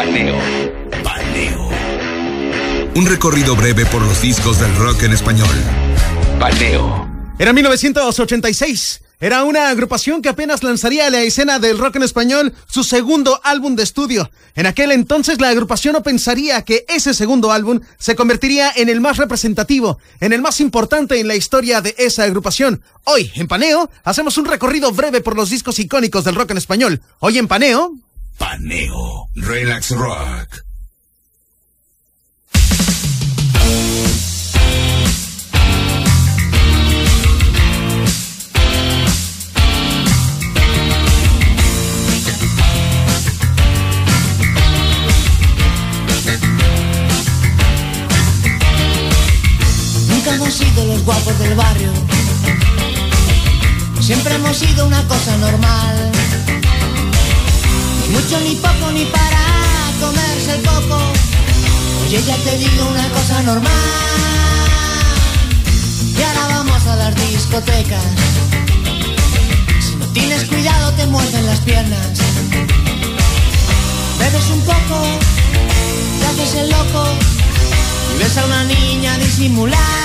Paneo. Paneo. Un recorrido breve por los discos del rock en español. Paneo. Era 1986. Era una agrupación que apenas lanzaría a la escena del rock en español su segundo álbum de estudio. En aquel entonces la agrupación no pensaría que ese segundo álbum se convertiría en el más representativo, en el más importante en la historia de esa agrupación. Hoy, en Paneo, hacemos un recorrido breve por los discos icónicos del rock en español. Hoy en Paneo... Paneo. Relax Rock. Nunca hemos sido los guapos del barrio. Siempre hemos sido una cosa normal. Mucho, ni poco, ni para comerse el coco. Oye, ya te digo una cosa normal. Y ahora vamos a las discotecas. Si no tienes cuidado, te muerden las piernas. Bebes un poco, te haces el loco. Y ves a una niña disimular.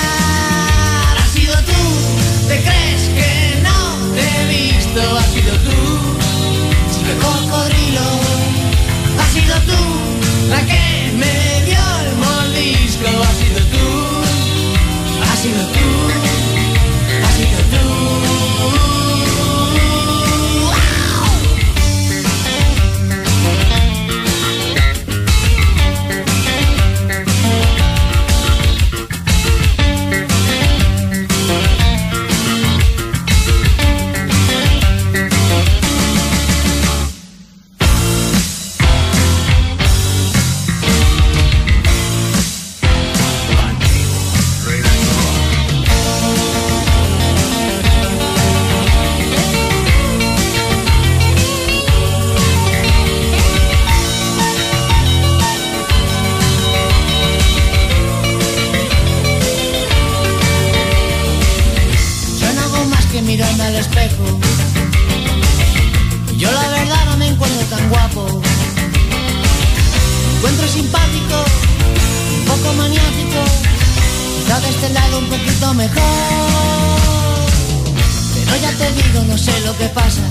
No sé lo que pasa.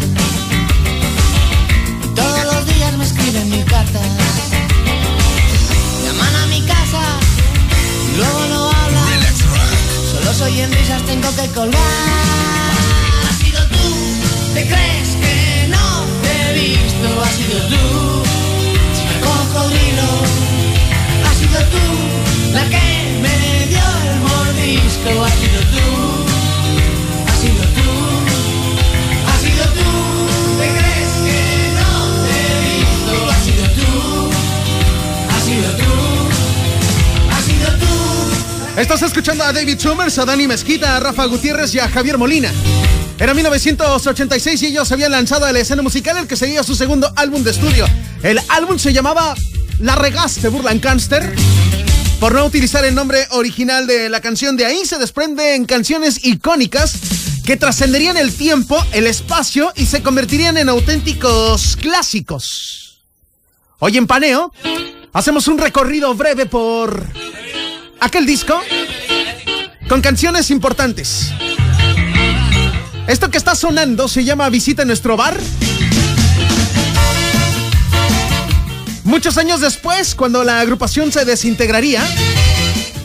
Todos los días me escriben mil cartas. Llaman a mi casa luego no hablan. Solo soy en risas, tengo que colgar. Has sido tú, te crees que no te he visto. Has sido tú, chica cocodrilo. Has sido tú, la que me dio el mordisco. Has sido tú, Estás escuchando a David Summers, a Dani Mezquita, a Rafa Gutiérrez y a Javier Molina. Era 1986 y ellos habían lanzado a la escena musical el que sería su segundo álbum de estudio. El álbum se llamaba La Regaste Burlan Canster. Por no utilizar el nombre original de la canción, de ahí se desprenden canciones icónicas que trascenderían el tiempo, el espacio y se convertirían en auténticos clásicos. Hoy en Paneo hacemos un recorrido breve por aquel disco con canciones importantes. Esto que está sonando se llama Visita nuestro bar. Muchos años después, cuando la agrupación se desintegraría,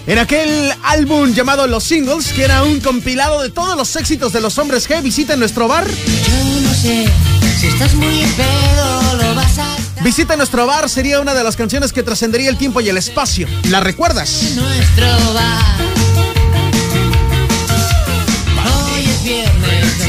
en aquel álbum llamado Los Singles, que era un compilado de todos los éxitos de los hombres G, Visita en nuestro bar. Yo no sé si estás muy pedo, Visita nuestro bar sería una de las canciones que trascendería el tiempo y el espacio. ¿La recuerdas? nuestro bar. Hoy es viernes,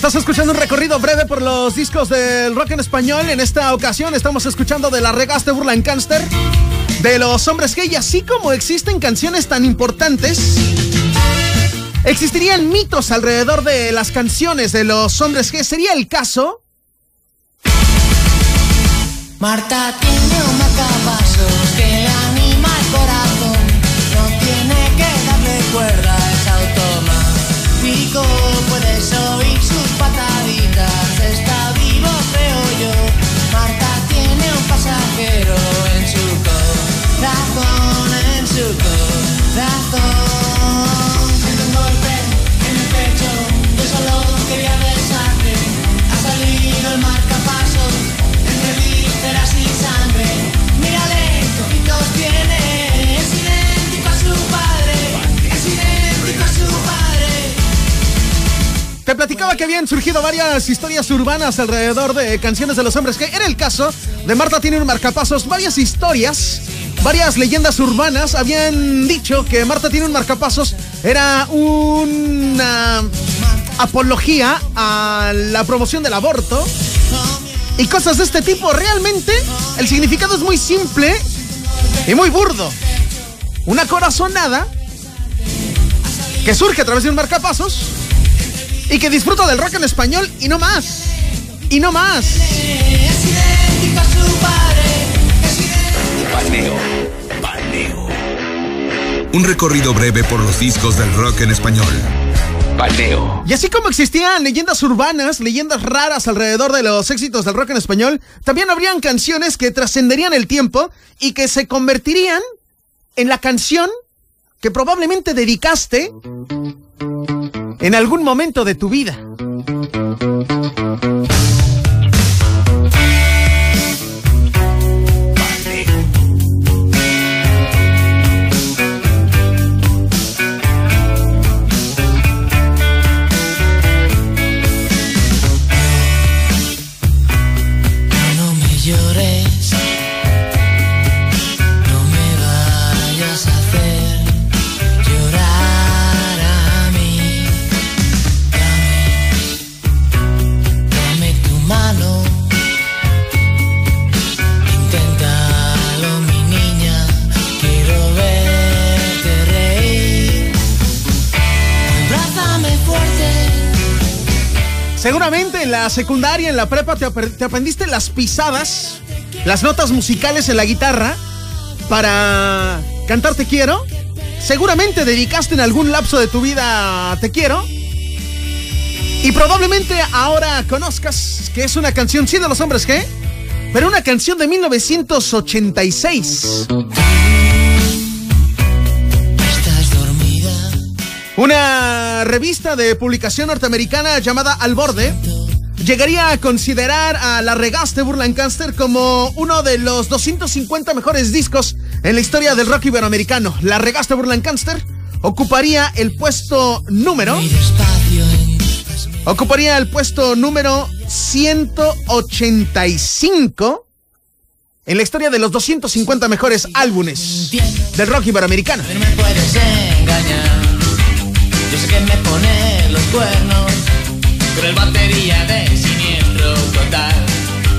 Estás escuchando un recorrido breve por los discos del rock en español. En esta ocasión estamos escuchando de La Regaste Burla Canster, de los hombres G, y así como existen canciones tan importantes existirían mitos alrededor de las canciones de los hombres G. ¿Sería el caso? Marta tiene un marcapasos Platicaba que habían surgido varias historias urbanas alrededor de canciones de los hombres G. Era el caso de Marta tiene un marcapasos. Varias historias, varias leyendas urbanas habían dicho que Marta tiene un marcapasos era una apología a la promoción del aborto y cosas de este tipo. Realmente el significado es muy simple y muy burdo. Una corazonada que surge a través de un marcapasos y que disfruta del rock en español y no más. Y no más. Paneo. Paneo. Un recorrido breve por los discos del rock en español. Paneo. Y así como existían leyendas urbanas, leyendas raras alrededor de los éxitos del rock en español, también habrían canciones que trascenderían el tiempo y que se convertirían en la canción que probablemente dedicaste en algún momento de tu vida. No me llores, Seguramente en la secundaria, en la prepa, te, apre- te aprendiste las pisadas, las notas musicales en la guitarra para cantar Te Quiero. Seguramente dedicaste en algún lapso de tu vida a Te Quiero. Y probablemente ahora conozcas que es una canción, sí, de los hombres, ¿qué? Pero una canción de 1986. Estás revista de publicación norteamericana llamada Al Borde llegaría a considerar a La Regaste Burlancaster como uno de los 250 mejores discos en la historia del rock iberoamericano. La Regaste Burlancaster ocuparía el puesto número ocuparía el puesto número 185 en la historia de los 250 mejores álbumes del rock iberoamericano. Yo sé que me pone los cuernos, pero el batería de siniestro total.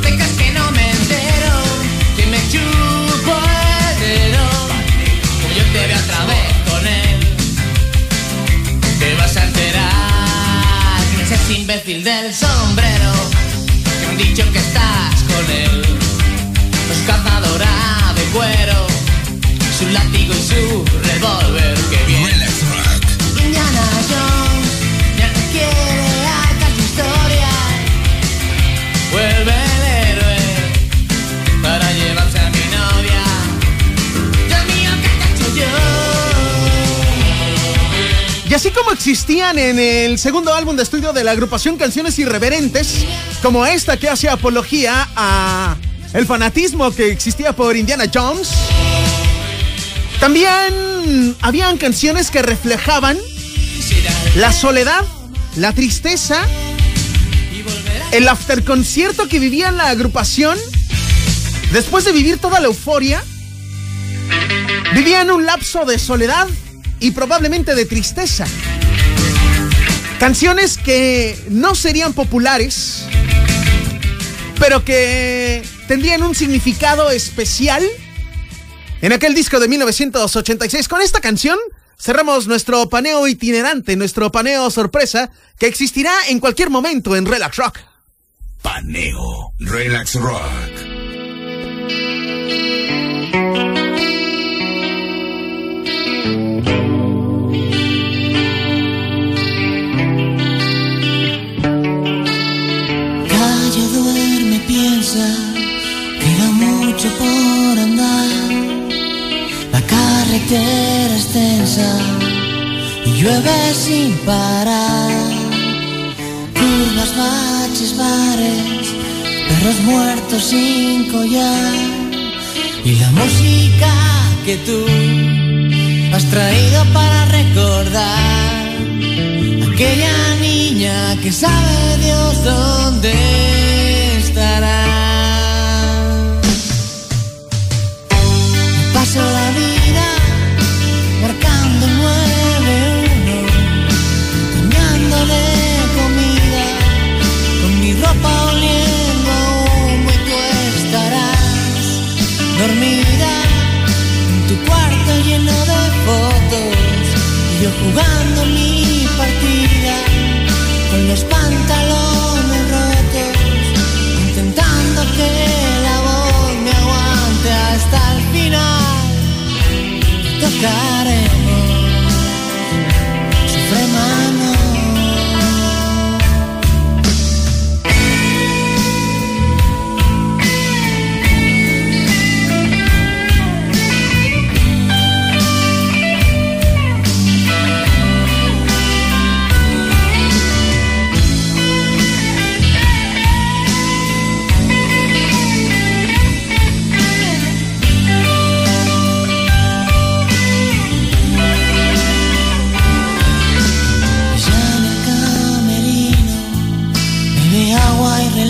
¿Te crees que no me entero? Que me chupo el dedo. Como yo te veo otra vez con él, te vas a enterar. Que es ese imbécil del sombrero. Que han dicho que estás con él. Pues cazadora de cuero, su látigo y su revólver. Así como existían en el segundo álbum de estudio de la agrupación canciones irreverentes, como esta que hace apología a el fanatismo que existía por Indiana Jones, también habían canciones que reflejaban la soledad, la tristeza, el afterconcierto que vivía la agrupación después de vivir toda la euforia. Vivían un lapso de soledad y probablemente de tristeza. Canciones que no serían populares, pero que tendrían un significado especial en aquel disco de 1986. Con esta canción cerramos nuestro paneo itinerante, nuestro paneo sorpresa, que existirá en cualquier momento en Relax Rock. Paneo. Relax Rock. Llueve sin parar. Curvas, baches, bares, perros muertos sin collar. Y la música que tú has traído para recordar aquella niña que sabe Dios dónde estará.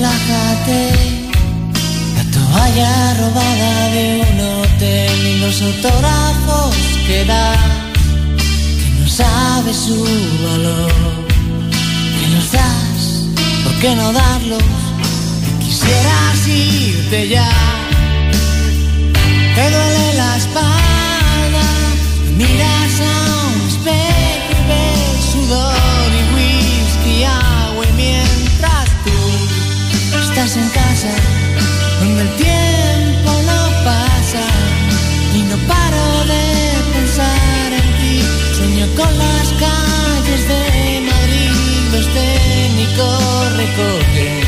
Relájate. La toalla robada de un hotel y los autógrafos que da, que no sabe su valor. Que los das, ¿por qué no darlos? Quisieras irte ya. Te duele la espalda, recogen,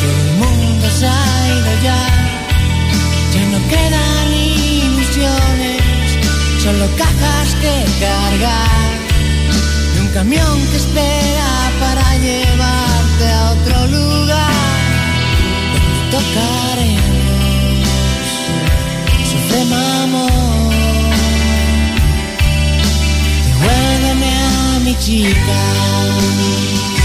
todo el mundo se ha ido ya. Ya no quedan ilusiones, solo cajas que cargar de un camión que espera para llevarte a otro lugar donde tocaremos. Sufre mamón, devuélveme a mi chica.